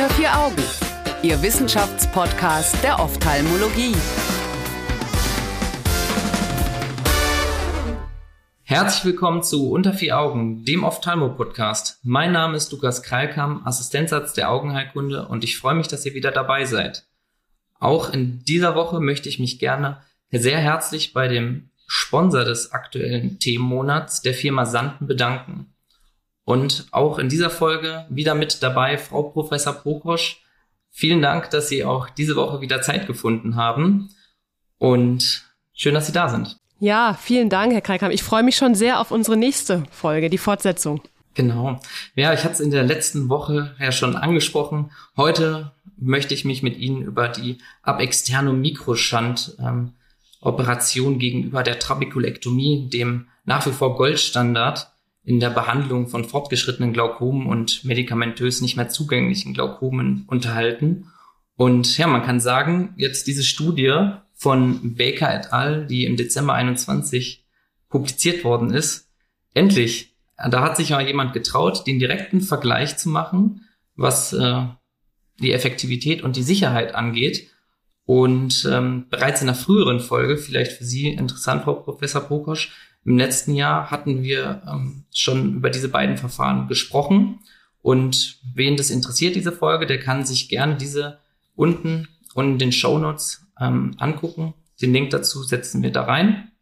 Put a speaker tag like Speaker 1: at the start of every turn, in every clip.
Speaker 1: Unter vier Augen, Ihr Wissenschaftspodcast der Ophthalmologie.
Speaker 2: Herzlich willkommen zu Unter vier Augen, dem Ophthalmo-Podcast. Mein Name ist Lukas Kreilkamp, Assistenzarzt der Augenheilkunde und ich freue mich, dass ihr wieder dabei seid. Auch in dieser Woche möchte ich mich gerne sehr herzlich bei dem Sponsor des aktuellen Themenmonats, der Firma Sanden, bedanken. Und auch in dieser Folge wieder mit dabei Frau Professor Pokosch. Vielen Dank, dass Sie auch diese Woche wieder Zeit gefunden haben. Und schön, dass Sie da sind.
Speaker 3: Ja, vielen Dank, Herr Kreikam. Ich freue mich schon sehr auf unsere nächste Folge, die Fortsetzung.
Speaker 2: Genau. Ja, ich hatte es in der letzten Woche ja schon angesprochen. Heute möchte ich mich mit Ihnen über die ab externem Mikroschand ähm, Operation gegenüber der Trabekulektomie, dem nach wie vor Goldstandard in der Behandlung von fortgeschrittenen Glaukomen und medikamentös nicht mehr zugänglichen Glaukomen unterhalten. Und ja, man kann sagen, jetzt diese Studie von Baker et al., die im Dezember 21 publiziert worden ist, endlich, da hat sich mal jemand getraut, den direkten Vergleich zu machen, was äh, die Effektivität und die Sicherheit angeht. Und ähm, bereits in einer früheren Folge, vielleicht für Sie interessant, Frau Professor Pokosch, im letzten Jahr hatten wir ähm, schon über diese beiden Verfahren gesprochen. Und wen das interessiert, diese Folge, der kann sich gerne diese unten und in den Show Notes ähm, angucken. Den Link dazu setzen wir da rein.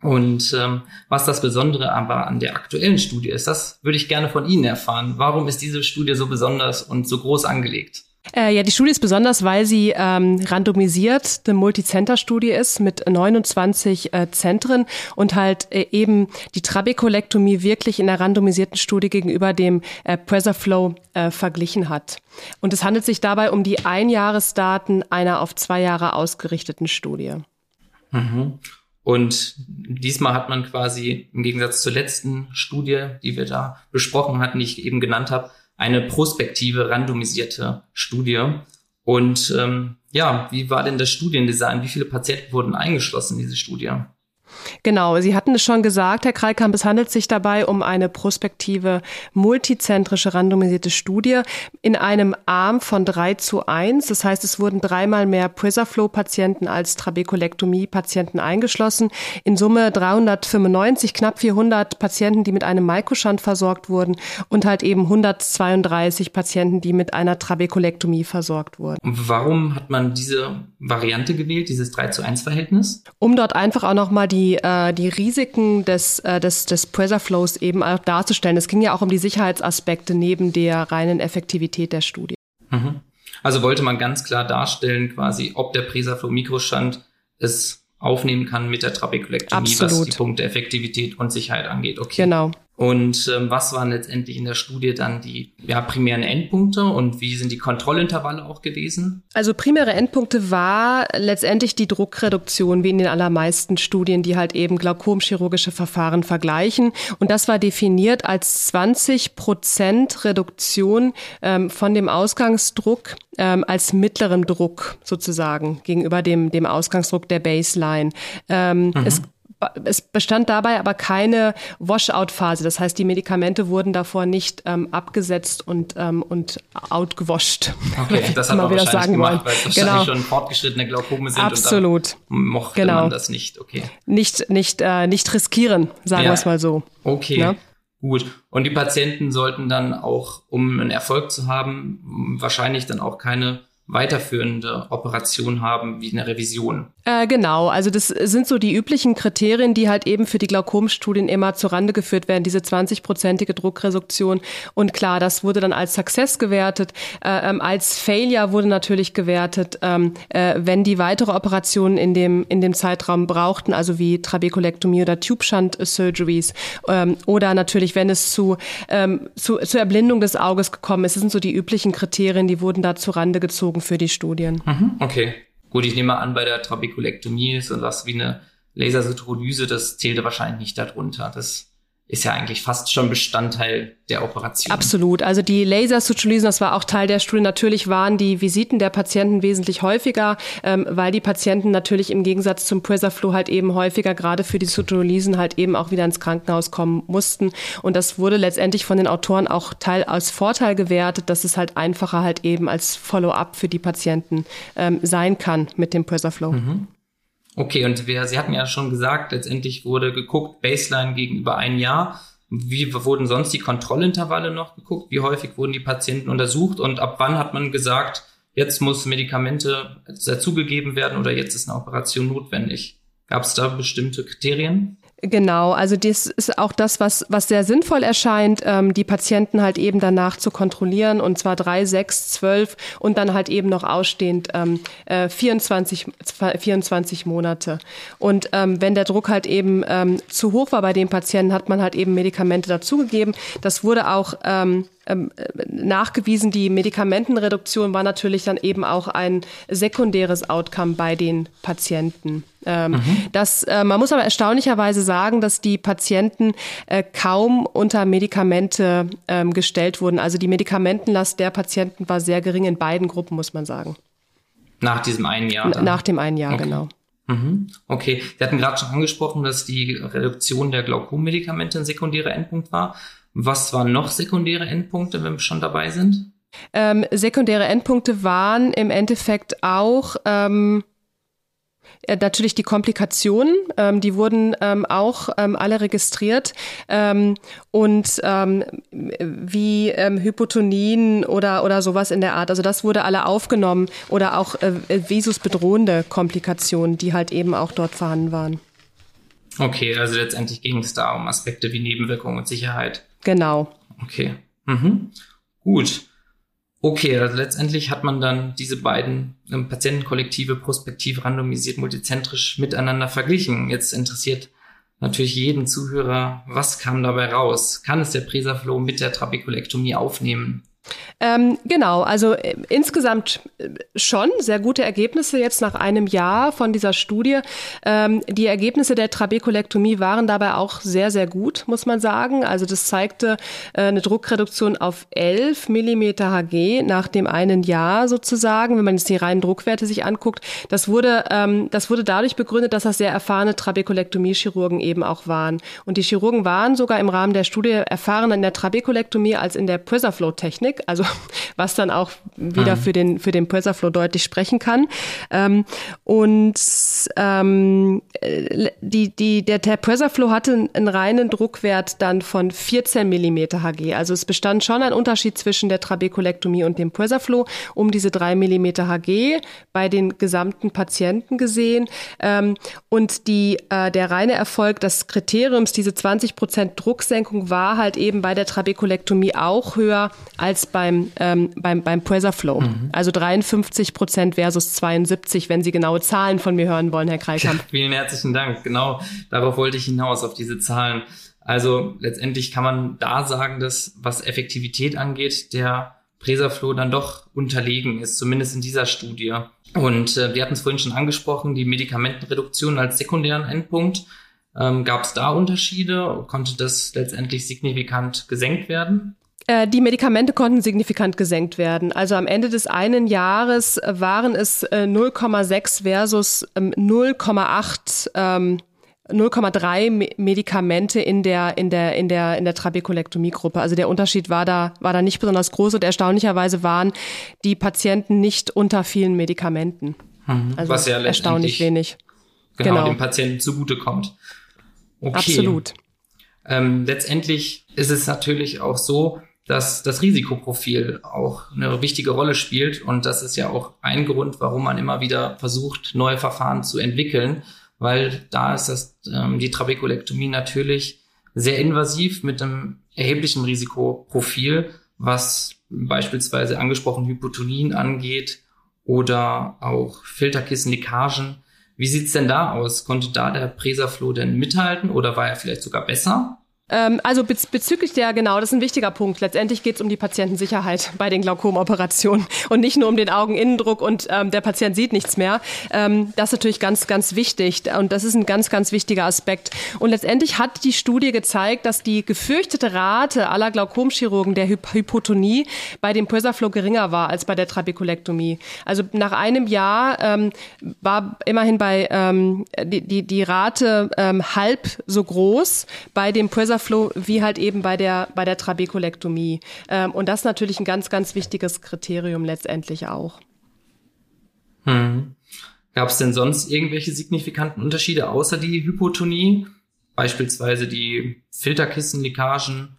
Speaker 2: Und ähm, was das Besondere aber an der aktuellen Studie ist, das würde ich gerne von Ihnen erfahren. Warum ist diese Studie so besonders und so groß angelegt?
Speaker 3: Äh, ja, die Studie ist besonders, weil sie ähm, randomisiert eine Multicenter-Studie ist mit 29 äh, Zentren und halt äh, eben die Trabekulektomie wirklich in der randomisierten Studie gegenüber dem äh, Presserflow äh, verglichen hat. Und es handelt sich dabei um die Einjahresdaten einer auf zwei Jahre ausgerichteten Studie.
Speaker 2: Mhm. Und diesmal hat man quasi im Gegensatz zur letzten Studie, die wir da besprochen hatten, die ich eben genannt habe, eine prospektive, randomisierte Studie. Und ähm, ja, wie war denn das Studiendesign? Wie viele Patienten wurden eingeschlossen in diese Studie?
Speaker 3: Genau, Sie hatten es schon gesagt, Herr Kreilkamp, es handelt sich dabei um eine prospektive, multizentrische, randomisierte Studie in einem Arm von drei zu eins. Das heißt, es wurden dreimal mehr Prisaflow-Patienten als Trabekulektomie-Patienten eingeschlossen. In Summe 395, knapp 400 Patienten, die mit einem Microshant versorgt wurden und halt eben 132 Patienten, die mit einer Trabekulektomie versorgt wurden.
Speaker 2: Warum hat man diese Variante gewählt, dieses 3 zu 1 Verhältnis?
Speaker 3: Um dort einfach auch nochmal die äh, die Risiken des, äh, des, des Pressure Flows eben auch darzustellen. Es ging ja auch um die Sicherheitsaspekte neben der reinen Effektivität der Studie.
Speaker 2: Mhm. Also wollte man ganz klar darstellen, quasi, ob der Pressure Flow Mikrostand es aufnehmen kann mit der Trabekulektomie, was die Punkte Effektivität und Sicherheit angeht. Okay.
Speaker 3: Genau.
Speaker 2: Und ähm, was waren letztendlich in der Studie dann die ja, primären Endpunkte und wie sind die Kontrollintervalle auch gewesen?
Speaker 3: Also primäre Endpunkte war letztendlich die Druckreduktion, wie in den allermeisten Studien, die halt eben glaukomchirurgische Verfahren vergleichen. Und das war definiert als 20 Prozent Reduktion ähm, von dem Ausgangsdruck ähm, als mittlerem Druck sozusagen gegenüber dem, dem Ausgangsdruck der Baseline. Ähm, mhm. Es es bestand dabei aber keine Washout-Phase. Das heißt, die Medikamente wurden davor nicht ähm, abgesetzt und, ähm, und outgewascht.
Speaker 2: Okay, das hat man wahrscheinlich sagen gemacht, weil es wahrscheinlich genau. schon fortgeschrittene Glaukome sind.
Speaker 3: Absolut.
Speaker 2: Und dann mochte genau. man das nicht. Okay.
Speaker 3: Nicht, nicht, äh, nicht riskieren, sagen ja. wir es mal so.
Speaker 2: Okay. Ja? Gut. Und die Patienten sollten dann auch, um einen Erfolg zu haben, wahrscheinlich dann auch keine weiterführende Operation haben wie eine Revision.
Speaker 3: Äh, genau, also das sind so die üblichen Kriterien, die halt eben für die Glaukomstudien immer zurande geführt werden, diese 20-prozentige Druckreduktion. Und klar, das wurde dann als Success gewertet. Äh, ähm, als Failure wurde natürlich gewertet, ähm, äh, wenn die weitere Operationen in dem, in dem Zeitraum brauchten, also wie Trabekulektomie oder Tube Shunt Surgeries. Ähm, oder natürlich, wenn es zu, zu, zur Erblindung des Auges gekommen ist. Das sind so die üblichen Kriterien, die wurden da zurande gezogen bezogen für die Studien.
Speaker 2: Mhm, okay. Gut, ich nehme an, bei der Trabekulektomie ist was wie eine Lasercytolyse, das zählte wahrscheinlich nicht darunter. Das ist ja eigentlich fast schon Bestandteil der Operation.
Speaker 3: Absolut. Also die Lasersutulysen, das war auch Teil der Studie. Natürlich waren die Visiten der Patienten wesentlich häufiger, ähm, weil die Patienten natürlich im Gegensatz zum Presaflow halt eben häufiger gerade für die Sutulysen halt eben auch wieder ins Krankenhaus kommen mussten. Und das wurde letztendlich von den Autoren auch Teil als Vorteil gewertet, dass es halt einfacher halt eben als Follow-up für die Patienten ähm, sein kann mit dem Presaflow. Mhm.
Speaker 2: Okay, und wir, Sie hatten ja schon gesagt, letztendlich wurde geguckt, Baseline gegenüber ein Jahr. Wie wurden sonst die Kontrollintervalle noch geguckt? Wie häufig wurden die Patienten untersucht? Und ab wann hat man gesagt, jetzt muss Medikamente dazugegeben werden oder jetzt ist eine Operation notwendig? Gab es da bestimmte Kriterien?
Speaker 3: Genau, also das ist auch das, was, was sehr sinnvoll erscheint, ähm, die Patienten halt eben danach zu kontrollieren und zwar drei, sechs, zwölf und dann halt eben noch ausstehend ähm, äh, 24, 24 Monate. Und ähm, wenn der Druck halt eben ähm, zu hoch war bei den Patienten, hat man halt eben Medikamente dazugegeben. Das wurde auch ähm, ähm, nachgewiesen, die Medikamentenreduktion war natürlich dann eben auch ein sekundäres Outcome bei den Patienten. Ähm, mhm. das, äh, man muss aber erstaunlicherweise sagen, dass die Patienten äh, kaum unter Medikamente ähm, gestellt wurden. Also die Medikamentenlast der Patienten war sehr gering in beiden Gruppen, muss man sagen.
Speaker 2: Nach diesem einen Jahr?
Speaker 3: Dann? Nach dem einen Jahr, okay. genau.
Speaker 2: Mhm. Okay, Sie hatten gerade schon angesprochen, dass die Reduktion der Glaukommedikamente ein sekundärer Endpunkt war. Was waren noch sekundäre Endpunkte, wenn wir schon dabei sind?
Speaker 3: Ähm, sekundäre Endpunkte waren im Endeffekt auch ähm, äh, natürlich die Komplikationen, ähm, die wurden ähm, auch ähm, alle registriert ähm, und ähm, wie ähm, Hypotonien oder oder sowas in der Art. Also das wurde alle aufgenommen oder auch äh, visusbedrohende Komplikationen, die halt eben auch dort vorhanden waren.
Speaker 2: Okay, also letztendlich ging es da um Aspekte wie Nebenwirkungen und Sicherheit.
Speaker 3: Genau.
Speaker 2: Okay. Mhm. Gut. Okay, also letztendlich hat man dann diese beiden ähm, Patientenkollektive prospektiv randomisiert multizentrisch miteinander verglichen. Jetzt interessiert natürlich jeden Zuhörer, was kam dabei raus? Kann es der Presaflow mit der Trabekulektomie aufnehmen?
Speaker 3: Ähm, genau, also äh, insgesamt äh, schon sehr gute Ergebnisse jetzt nach einem Jahr von dieser Studie. Ähm, die Ergebnisse der Trabekulektomie waren dabei auch sehr, sehr gut, muss man sagen. Also das zeigte äh, eine Druckreduktion auf 11 Millimeter Hg nach dem einen Jahr sozusagen, wenn man jetzt die reinen Druckwerte sich anguckt. Das wurde, ähm, das wurde dadurch begründet, dass das sehr erfahrene Trabekulektomie-Chirurgen eben auch waren. Und die Chirurgen waren sogar im Rahmen der Studie erfahrener in der Trabekulektomie als in der Presaflow-Technik. Also was dann auch wieder mhm. für den für den Presserflow deutlich sprechen kann. Ähm, und ähm, die, die, der, der Presserflow hatte einen reinen Druckwert dann von 14 Millimeter Hg. Also es bestand schon ein Unterschied zwischen der Trabekulektomie und dem Presserflow um diese 3 Millimeter Hg bei den gesamten Patienten gesehen. Ähm, und die, äh, der reine Erfolg des Kriteriums, diese 20 Prozent Drucksenkung, war halt eben bei der Trabekulektomie auch höher als beim, ähm, beim, beim Presserflow. Mhm. Also 53 Prozent versus 72, wenn Sie genaue Zahlen von mir hören wollen, Herr Kreikamp.
Speaker 2: Vielen herzlichen Dank. Genau, darauf wollte ich hinaus, auf diese Zahlen. Also letztendlich kann man da sagen, dass was Effektivität angeht, der Presaflow dann doch unterlegen ist, zumindest in dieser Studie. Und äh, wir hatten es vorhin schon angesprochen, die Medikamentenreduktion als sekundären Endpunkt. Ähm, Gab es da Unterschiede? Konnte das letztendlich signifikant gesenkt werden?
Speaker 3: Äh, die Medikamente konnten signifikant gesenkt werden. Also am Ende des einen Jahres waren es 0,6 äh, versus 0,8 ähm, 0,3 ähm, Medikamente in der in der in der in der Trabekulektomie-Gruppe. Also der Unterschied war da war da nicht besonders groß und erstaunlicherweise waren die Patienten nicht unter vielen Medikamenten.
Speaker 2: Mhm. Also Was ja erstaunlich wenig. Genau, genau. dem Patienten zugutekommt.
Speaker 3: Okay. Absolut.
Speaker 2: Ähm, letztendlich ist es natürlich auch so, dass das Risikoprofil auch eine wichtige Rolle spielt. Und das ist ja auch ein Grund, warum man immer wieder versucht, neue Verfahren zu entwickeln, weil da ist das, ähm, die Trabekulektomie natürlich sehr invasiv mit einem erheblichen Risikoprofil, was beispielsweise angesprochen Hypotonien angeht oder auch Filterkissenleckagen. Wie sieht's denn da aus? Konnte da der Presaflow denn mithalten oder war er vielleicht sogar besser?
Speaker 3: Ähm, also bez bezüglich der, genau, das ist ein wichtiger Punkt. Letztendlich geht es um die Patientensicherheit bei den Glaukomoperationen und nicht nur um den Augeninnendruck und ähm, der Patient sieht nichts mehr. Ähm, das ist natürlich ganz, ganz wichtig und das ist ein ganz, ganz wichtiger Aspekt. Und letztendlich hat die Studie gezeigt, dass die gefürchtete Rate aller Glaukomchirurgen der Hyp Hypotonie bei dem Pursaflow geringer war als bei der Trabekulektomie. Also nach einem Jahr ähm, war immerhin bei ähm, die, die, die Rate ähm, halb so groß bei dem Pursaflow wie halt eben bei der bei der Trabekulektomie. Ähm, und das ist natürlich ein ganz, ganz wichtiges Kriterium letztendlich auch.
Speaker 2: Hm. Gab es denn sonst irgendwelche signifikanten Unterschiede außer die Hypotonie? Beispielsweise die Filterkissenleckagen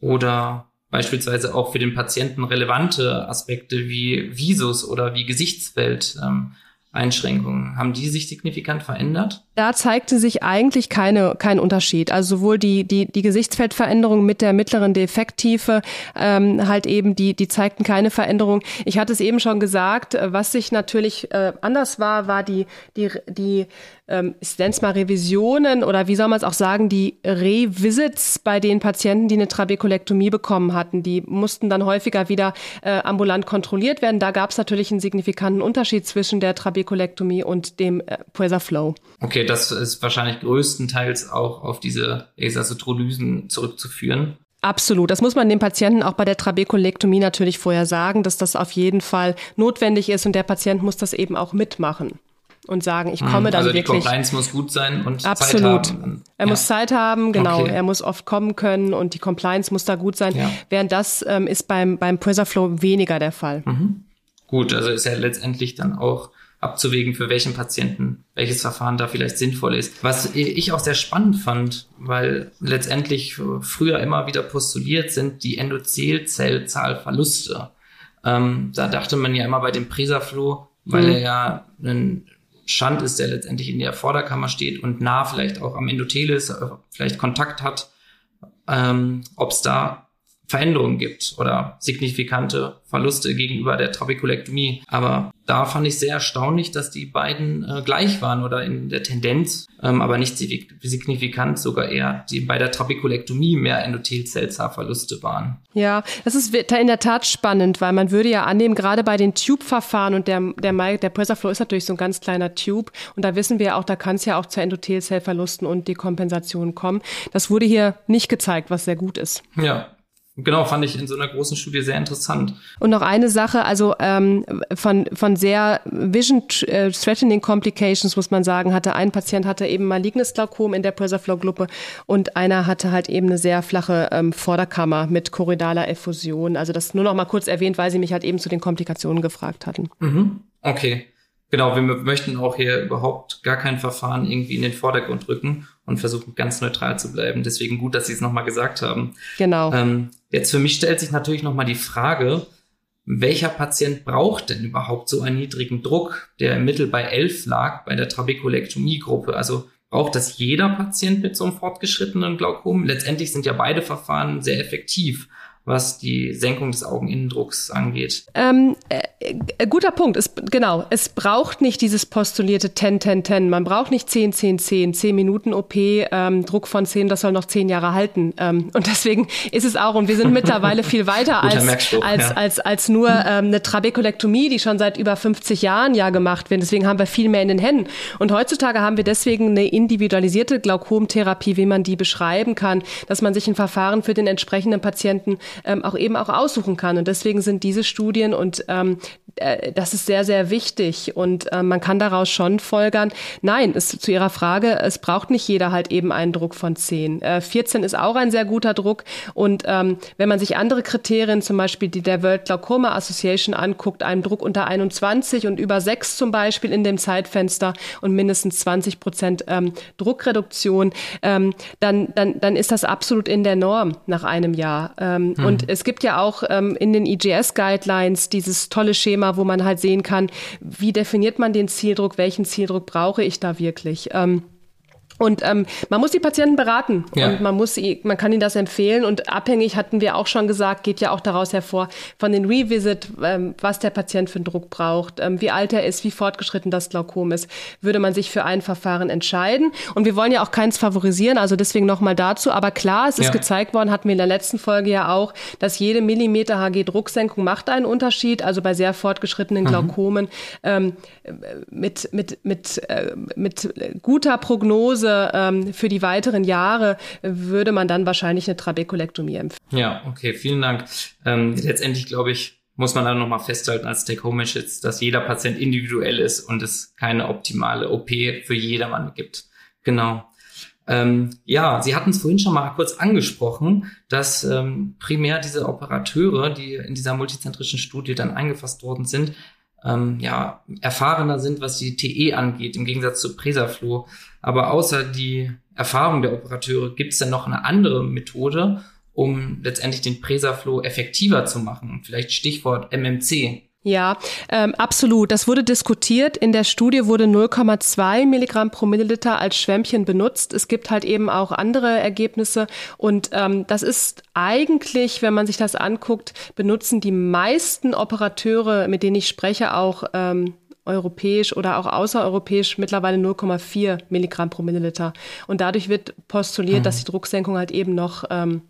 Speaker 2: oder beispielsweise auch für den Patienten relevante Aspekte wie Visus oder wie Gesichtsfeld. Ähm, Einschränkungen, haben die sich signifikant verändert?
Speaker 3: Da zeigte sich eigentlich keine, kein Unterschied. Also sowohl die, die, die Gesichtsfeldveränderung mit der mittleren Defekttiefe, ähm, halt eben, die, die zeigten keine Veränderung. Ich hatte es eben schon gesagt, was sich natürlich äh, anders war, war die, die, die ähm, ich nenne es mal Revisionen oder wie soll man es auch sagen, die Revisits bei den Patienten, die eine Trabekulektomie bekommen hatten. Die mussten dann häufiger wieder äh, ambulant kontrolliert werden. Da gab es natürlich einen signifikanten Unterschied zwischen der Trabekulektomie und dem äh, Puesa Flow.
Speaker 2: Okay, das ist wahrscheinlich größtenteils auch auf diese Asasotrolysen zurückzuführen.
Speaker 3: Absolut. Das muss man den Patienten auch bei der Trabekulektomie natürlich vorher sagen, dass das auf jeden Fall notwendig ist und der Patient muss das eben auch mitmachen und sagen, ich komme mhm. dann
Speaker 2: also
Speaker 3: wirklich.
Speaker 2: Also die Compliance muss gut sein und
Speaker 3: absolut.
Speaker 2: Zeit haben.
Speaker 3: Er ja. muss Zeit haben, genau. Okay. Er muss oft kommen können und die Compliance muss da gut sein. Ja. Während das ähm, ist beim beim Flow weniger der Fall.
Speaker 2: Mhm. Gut, also ist ja letztendlich dann auch abzuwägen, für welchen Patienten welches Verfahren da vielleicht sinnvoll ist. Was ich auch sehr spannend fand, weil letztendlich früher immer wieder postuliert sind die Endothelzellzahlverluste. Ähm, da dachte man ja immer bei dem Presaflow, weil mhm. er ja ein Schand ist, der letztendlich in der Vorderkammer steht und nah vielleicht auch am Endothel ist, äh, vielleicht Kontakt hat, ähm, ob es da Veränderungen gibt oder signifikante Verluste gegenüber der Trabekulektomie. Aber da fand ich sehr erstaunlich, dass die beiden äh, gleich waren oder in der Tendenz, ähm, aber nicht signifikant, sogar eher die bei der Trabekulektomie mehr Endothelzellzahlverluste waren.
Speaker 3: Ja, das ist in der Tat spannend, weil man würde ja annehmen, gerade bei den Tube-Verfahren und der, der, der Presserflow ist natürlich so ein ganz kleiner Tube und da wissen wir ja auch, da kann es ja auch zu Endothelzellverlusten und Dekompensationen kommen. Das wurde hier nicht gezeigt, was sehr gut ist.
Speaker 2: Ja, Genau, fand ich in so einer großen Studie sehr interessant.
Speaker 3: Und noch eine Sache, also ähm, von, von sehr Vision-Threatening Complications, muss man sagen, hatte ein Patient hatte eben malignes Glaukom in der Presaflow-Gruppe und einer hatte halt eben eine sehr flache ähm, Vorderkammer mit choroidaler Effusion. Also das nur noch mal kurz erwähnt, weil Sie mich halt eben zu den Komplikationen gefragt hatten.
Speaker 2: Mhm. Okay. Genau, wir möchten auch hier überhaupt gar kein Verfahren irgendwie in den Vordergrund rücken und versuchen ganz neutral zu bleiben. Deswegen gut, dass Sie es nochmal gesagt haben.
Speaker 3: Genau.
Speaker 2: Ähm, jetzt für mich stellt sich natürlich nochmal die Frage, welcher Patient braucht denn überhaupt so einen niedrigen Druck, der im Mittel bei 11 lag bei der Trabekulektomie-Gruppe? Also braucht das jeder Patient mit so einem fortgeschrittenen Glaukom? Letztendlich sind ja beide Verfahren sehr effektiv was die Senkung des Augeninnendrucks angeht.
Speaker 3: Ähm, äh, äh, guter Punkt. Es, genau, es braucht nicht dieses postulierte 10-10-10. Man braucht nicht 10-10-10, 10 Minuten OP, ähm, Druck von 10, das soll noch 10 Jahre halten. Ähm, und deswegen ist es auch, und wir sind mittlerweile viel weiter als, als, ja. als, als nur ähm, eine Trabekulektomie, die schon seit über 50 Jahren ja gemacht wird. Deswegen haben wir viel mehr in den Händen. Und heutzutage haben wir deswegen eine individualisierte Glaukomtherapie, wie man die beschreiben kann, dass man sich ein Verfahren für den entsprechenden Patienten ähm, auch eben auch aussuchen kann. Und deswegen sind diese Studien und ähm, äh, das ist sehr, sehr wichtig. Und äh, man kann daraus schon folgern, nein, es, zu Ihrer Frage, es braucht nicht jeder halt eben einen Druck von 10. Äh, 14 ist auch ein sehr guter Druck. Und ähm, wenn man sich andere Kriterien, zum Beispiel die der World Glaucoma Association anguckt, einen Druck unter 21 und über 6 zum Beispiel in dem Zeitfenster und mindestens 20 Prozent ähm, Druckreduktion, ähm, dann, dann, dann ist das absolut in der Norm nach einem Jahr. Ähm, mhm. Und es gibt ja auch ähm, in den IGS-Guidelines dieses tolle Schema, wo man halt sehen kann, wie definiert man den Zieldruck, welchen Zieldruck brauche ich da wirklich. Ähm, Und ähm, man muss die Patienten beraten ja. und man muss, man kann ihnen das empfehlen. Und abhängig hatten wir auch schon gesagt, geht ja auch daraus hervor von den Revisit, ähm, was der Patient für einen Druck braucht, ähm, wie alt er ist, wie fortgeschritten das Glaukom ist, würde man sich für ein Verfahren entscheiden. Und wir wollen ja auch keins favorisieren, also deswegen nochmal dazu. Aber klar, es ist ja. gezeigt worden, hatten wir in der letzten Folge ja auch, dass jede Millimeter Hg Drucksenkung macht einen Unterschied. Also bei sehr fortgeschrittenen mhm. Glaukomen ähm, mit mit mit äh, mit guter Prognose Diagnose ähm, für die weiteren Jahre würde man dann wahrscheinlich eine Trabekulektomie empfehlen.
Speaker 2: Ja, okay, vielen Dank. Ähm, letztendlich glaube ich, muss man dann nochmal festhalten als Take-Home-Message, dass jeder Patient individuell ist und es keine optimale OP für jedermann gibt. Genau. Ähm, ja, Sie hatten es vorhin schon mal kurz angesprochen, dass ähm, primär diese Operateure, die in dieser multizentrischen Studie dann eingefasst worden sind, ähm, ja, erfahrener sind, was die TE angeht, im Gegensatz zu Presaflow. Aber außer die Erfahrung der Operateure gibt es dann noch eine andere Methode, um letztendlich den Presaflow effektiver zu machen. Vielleicht Stichwort MMC.
Speaker 3: Ja, ähm, absolut. Das wurde diskutiert. In der Studie wurde 0,2 Milligramm pro Milliliter als Schwämmchen benutzt. Es gibt halt eben auch andere Ergebnisse. Und ähm, das ist eigentlich, wenn man sich das anguckt, benutzen die meisten Operateure, mit denen ich spreche, auch ähm, europäisch oder auch außereuropäisch mittlerweile 0,4 Milligramm pro Milliliter. Und dadurch wird postuliert, mhm. dass die Drucksenkung halt eben noch ähm,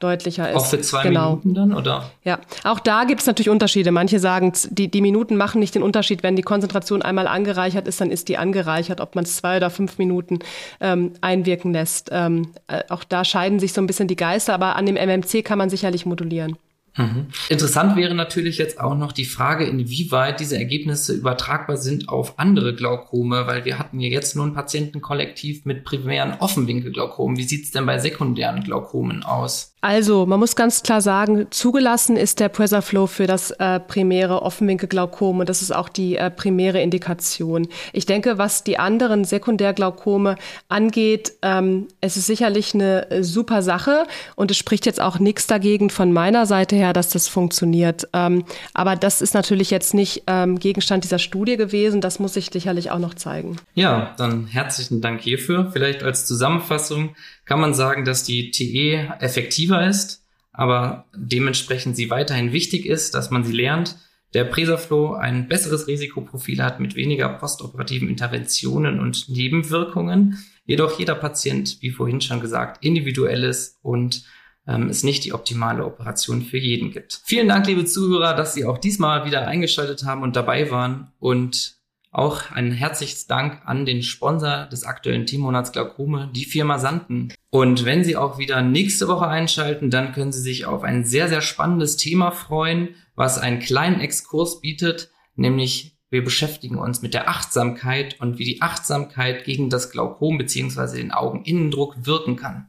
Speaker 3: deutlicher ist.
Speaker 2: Auch für zwei genau. Minuten dann, oder?
Speaker 3: Ja, auch da gibt es natürlich Unterschiede. Manche sagen, die, die Minuten machen nicht den Unterschied. Wenn die Konzentration einmal angereichert ist, dann ist die angereichert, ob man es zwei oder fünf Minuten ähm, einwirken lässt. Ähm, äh, auch da scheiden sich so ein bisschen die Geister, aber an dem MMC kann man sicherlich modulieren.
Speaker 2: Mhm. Interessant wäre natürlich jetzt auch noch die Frage, inwieweit diese Ergebnisse übertragbar sind auf andere Glaukome, weil wir hatten ja jetzt nur ein Patientenkollektiv mit primären Offenwinkelglaukomen. Wie sieht's denn bei sekundären Glaukomen aus?
Speaker 3: Also, man muss ganz klar sagen, zugelassen ist der Presaflow für das äh, primäre Offenwinkelglaukom und das ist auch die äh, primäre Indikation. Ich denke, was die anderen Sekundärglaukome angeht, ähm, es ist sicherlich eine äh, super Sache und es spricht jetzt auch nichts dagegen von meiner Seite her, dass das funktioniert. Ähm, aber das ist natürlich jetzt nicht ähm, Gegenstand dieser Studie gewesen. Das muss sich sicherlich auch noch zeigen.
Speaker 2: Ja, dann herzlichen Dank hierfür. Vielleicht als Zusammenfassung kann man sagen, dass die TE effektiver ist, aber dementsprechend sie weiterhin wichtig ist, dass man sie lernt. Der Presaflow ein besseres Risikoprofil hat mit weniger postoperativen Interventionen und Nebenwirkungen. Jedoch jeder Patient, wie vorhin schon gesagt, individuell ist und ähm, es nicht die optimale Operation für jeden gibt. Vielen Dank, liebe Zuhörer, dass Sie auch diesmal wieder eingeschaltet haben und dabei waren. Und auch ein herzliches Dank an den Sponsor des aktuellen Teammonats Glaukome, die Firma Santen. Und wenn Sie auch wieder nächste Woche einschalten, dann können Sie sich auf ein sehr, sehr spannendes Thema freuen, was einen kleinen Exkurs bietet, nämlich wir beschäftigen uns mit der Achtsamkeit und wie die Achtsamkeit gegen das Glaukom bzw. den Augeninnendruck wirken kann.